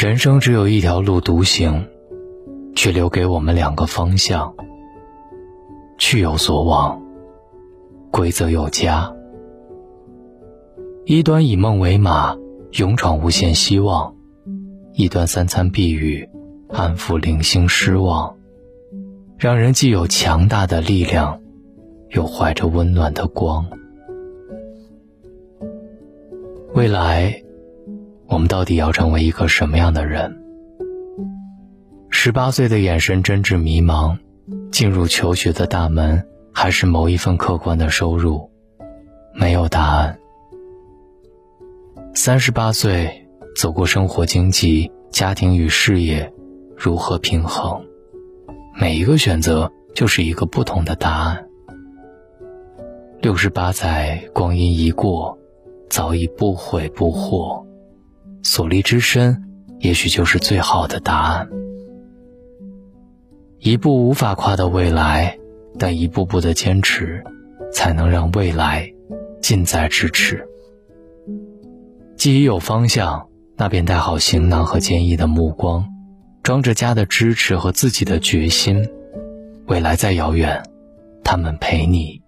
人生只有一条路独行，却留给我们两个方向。去有所往，归则有家。一端以梦为马，勇闯无限希望；一端三餐避雨，安抚零星失望。让人既有强大的力量，又怀着温暖的光。未来。我们到底要成为一个什么样的人？十八岁的眼神真挚迷茫，进入求学的大门，还是某一份客观的收入？没有答案。三十八岁走过生活、经济、家庭与事业，如何平衡？每一个选择就是一个不同的答案。六十八载，光阴一过，早已不悔不惑。所立之身，也许就是最好的答案。一步无法跨到未来，但一步步的坚持，才能让未来近在咫尺。既已有方向，那便带好行囊和坚毅的目光，装着家的支持和自己的决心。未来再遥远，他们陪你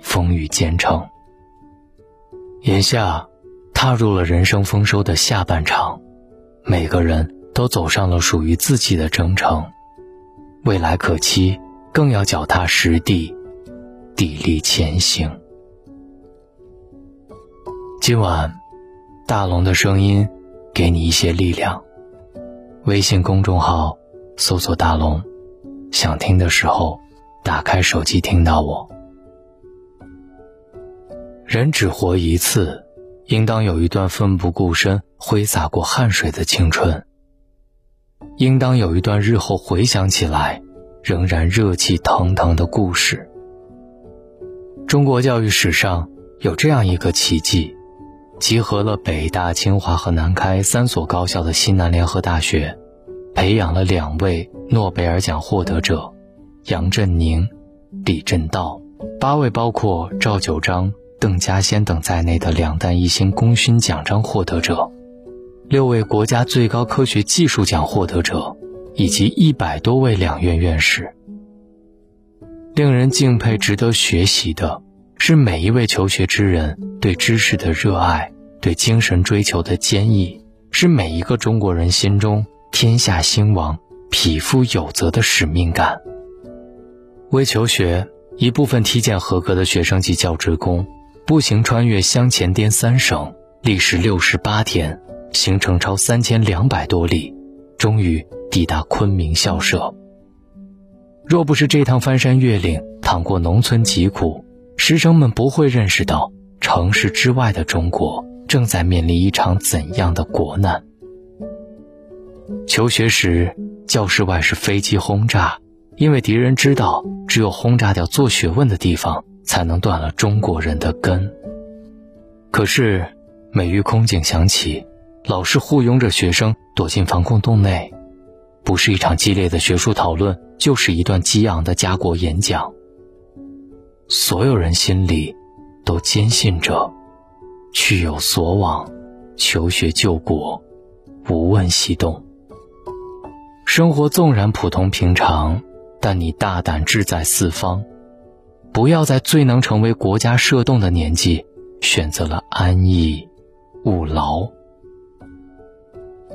风雨兼程。眼下。踏入了人生丰收的下半场，每个人都走上了属于自己的征程，未来可期，更要脚踏实地，砥砺前行。今晚，大龙的声音给你一些力量。微信公众号搜索“大龙”，想听的时候打开手机听到我。人只活一次。应当有一段奋不顾身、挥洒过汗水的青春。应当有一段日后回想起来，仍然热气腾腾的故事。中国教育史上有这样一个奇迹，集合了北大、清华和南开三所高校的西南联合大学，培养了两位诺贝尔奖获得者：杨振宁、李政道。八位包括赵九章。邓稼先等在内的两弹一星功勋奖章获得者，六位国家最高科学技术奖获得者，以及一百多位两院院士。令人敬佩、值得学习的是每一位求学之人对知识的热爱，对精神追求的坚毅，是每一个中国人心中天下兴亡、匹夫有责的使命感。为求学，一部分体检合格的学生及教职工。步行穿越湘黔滇三省，历时六十八天，行程超三千两百多里，终于抵达昆明校舍。若不是这趟翻山越岭，淌过农村疾苦，师生们不会认识到城市之外的中国正在面临一场怎样的国难。求学时，教室外是飞机轰炸，因为敌人知道，只有轰炸掉做学问的地方。才能断了中国人的根。可是，每遇空警响起，老师护拥着学生躲进防空洞内，不是一场激烈的学术讨论，就是一段激昂的家国演讲。所有人心里都坚信着：去有所往，求学救国，无问西东。生活纵然普通平常，但你大胆志在四方。不要在最能成为国家社动的年纪，选择了安逸、务劳。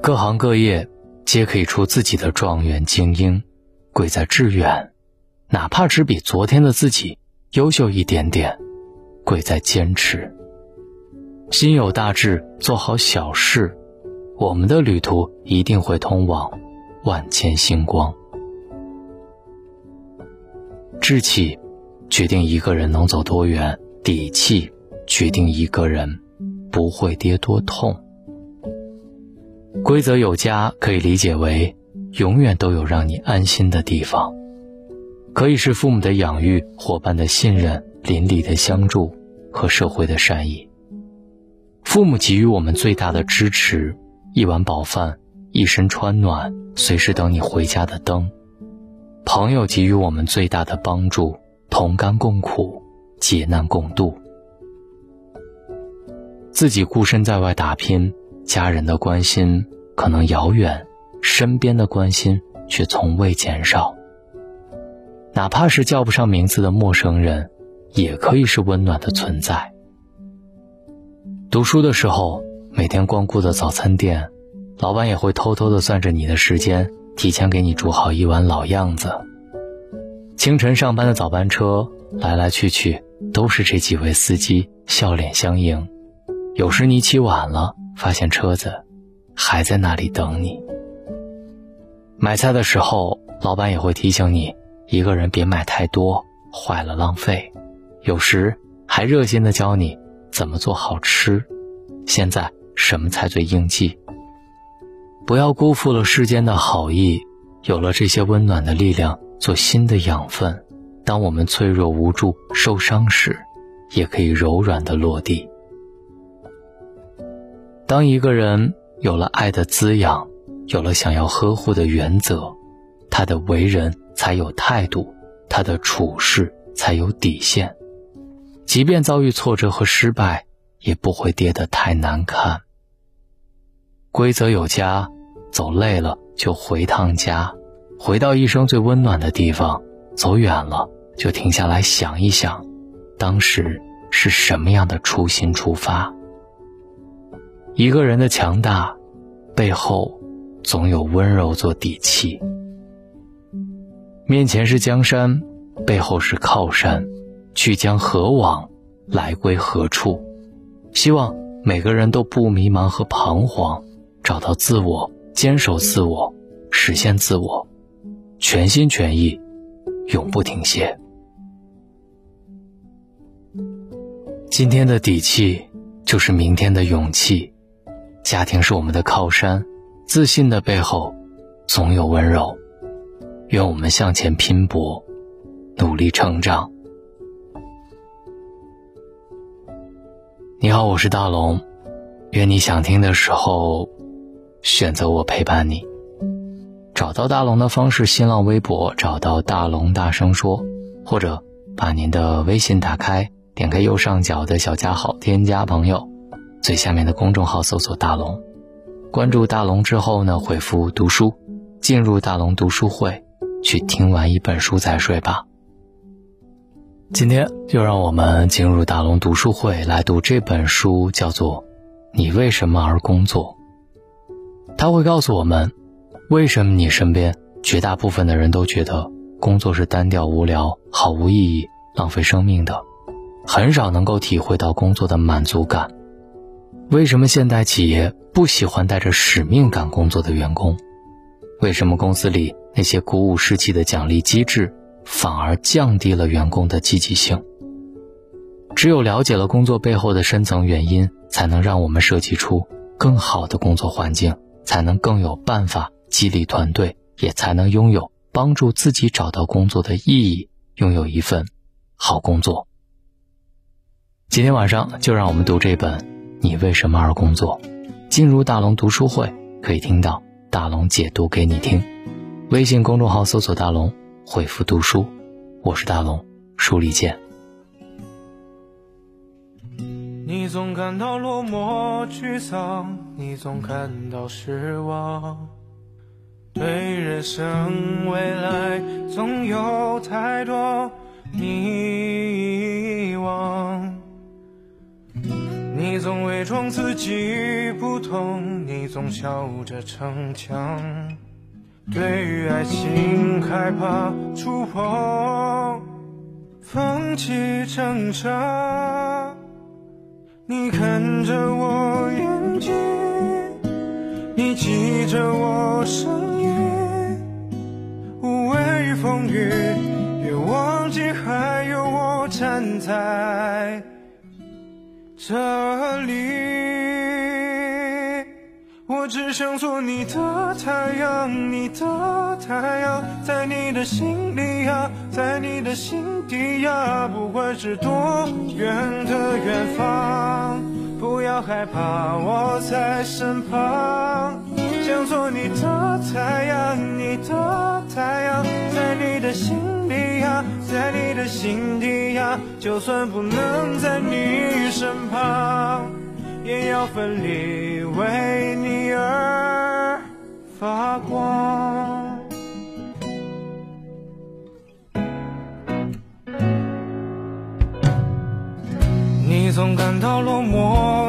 各行各业皆可以出自己的状元精英，贵在志远；哪怕只比昨天的自己优秀一点点，贵在坚持。心有大志，做好小事，我们的旅途一定会通往万千星光。志气。决定一个人能走多远，底气决定一个人不会跌多痛。规则有家可以理解为永远都有让你安心的地方，可以是父母的养育、伙伴的信任、邻里的相助和社会的善意。父母给予我们最大的支持，一碗饱饭，一身穿暖，随时等你回家的灯；朋友给予我们最大的帮助。同甘共苦，劫难共度。自己孤身在外打拼，家人的关心可能遥远，身边的关心却从未减少。哪怕是叫不上名字的陌生人，也可以是温暖的存在。读书的时候，每天光顾的早餐店，老板也会偷偷的算着你的时间，提前给你煮好一碗老样子。清晨上班的早班车，来来去去都是这几位司机，笑脸相迎。有时你起晚了，发现车子还在那里等你。买菜的时候，老板也会提醒你，一个人别买太多，坏了浪费。有时还热心的教你。怎么做好吃？现在什么菜最应季？不要辜负了世间的好意。有了这些温暖的力量做新的养分，当我们脆弱无助、受伤时，也可以柔软的落地。当一个人有了爱的滋养，有了想要呵护的原则，他的为人才有态度，他的处事才有底线。即便遭遇挫折和失败，也不会跌得太难看。规则有家，走累了就回趟家，回到一生最温暖的地方。走远了就停下来想一想，当时是什么样的初心出发。一个人的强大，背后总有温柔做底气。面前是江山，背后是靠山。去将何往，来归何处？希望每个人都不迷茫和彷徨，找到自我，坚守自我，实现自我，全心全意，永不停歇。今天的底气就是明天的勇气。家庭是我们的靠山，自信的背后总有温柔。愿我们向前拼搏，努力成长。你好，我是大龙。愿你想听的时候，选择我陪伴你。找到大龙的方式：新浪微博找到大龙大声说，或者把您的微信打开，点开右上角的小加号，添加朋友，最下面的公众号搜索大龙，关注大龙之后呢，回复读书，进入大龙读书会，去听完一本书再睡吧。今天就让我们进入大龙读书会来读这本书，叫做《你为什么而工作》。他会告诉我们，为什么你身边绝大部分的人都觉得工作是单调无聊、毫无意义、浪费生命的，很少能够体会到工作的满足感。为什么现代企业不喜欢带着使命感工作的员工？为什么公司里那些鼓舞士气的奖励机制？反而降低了员工的积极性。只有了解了工作背后的深层原因，才能让我们设计出更好的工作环境，才能更有办法激励团队，也才能拥有帮助自己找到工作的意义，拥有一份好工作。今天晚上就让我们读这本《你为什么而工作》。进入大龙读书会，可以听到大龙解读给你听。微信公众号搜索“大龙”。回复读书，我是大龙，书里见。你总感到落寞沮丧，你总感到失望，对人生未来总有太多迷惘。你总伪装自己不懂，你总笑着逞强。对于爱情害怕触碰，放弃挣扎。你看着我眼睛，你记着我声音。无畏风雨，别忘记还有我站在这里。我只想做你的太阳，你的太阳，在你的心里呀，在你的心底呀，不管是多远的远方，要害怕，我在身旁。想做你的太阳，你的太阳，在你的心里呀，在你的心底呀，就算不能在你身旁。也要奋力为你而。发光。你总感到落寞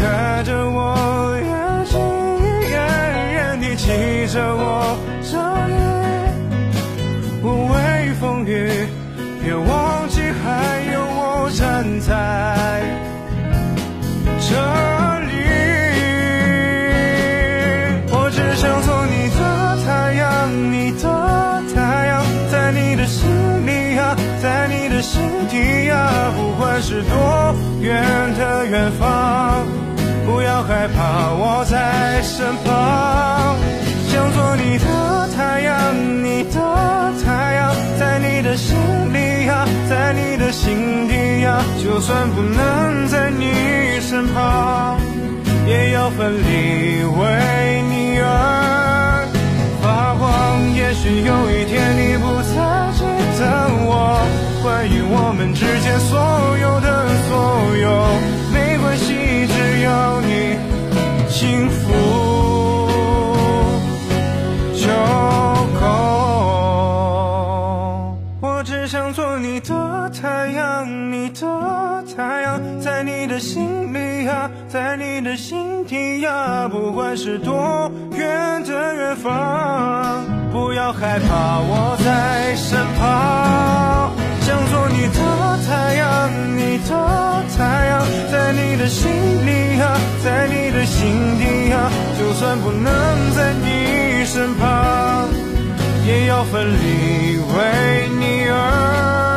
看着我，眼睛远远地记着我这里，无畏风雨，别忘记还有我站在这里。我只想做你的太阳，你的太阳，在你的心里呀，在你的心底呀，不管是多远的远方，害怕，我在身旁。想做你的太阳，你的太阳，在你的心里呀，在你的心底呀，就算不能在你身旁，也要奋力为你而发光。也许有一天你不再记得我，关于我们之间所有的所有，呀，不管是多远的远方，不要害怕，我在身旁。想做你的太阳，你的太阳，在你的心里呀，在你的心底呀，就算不能在你身旁，也要奋力为你而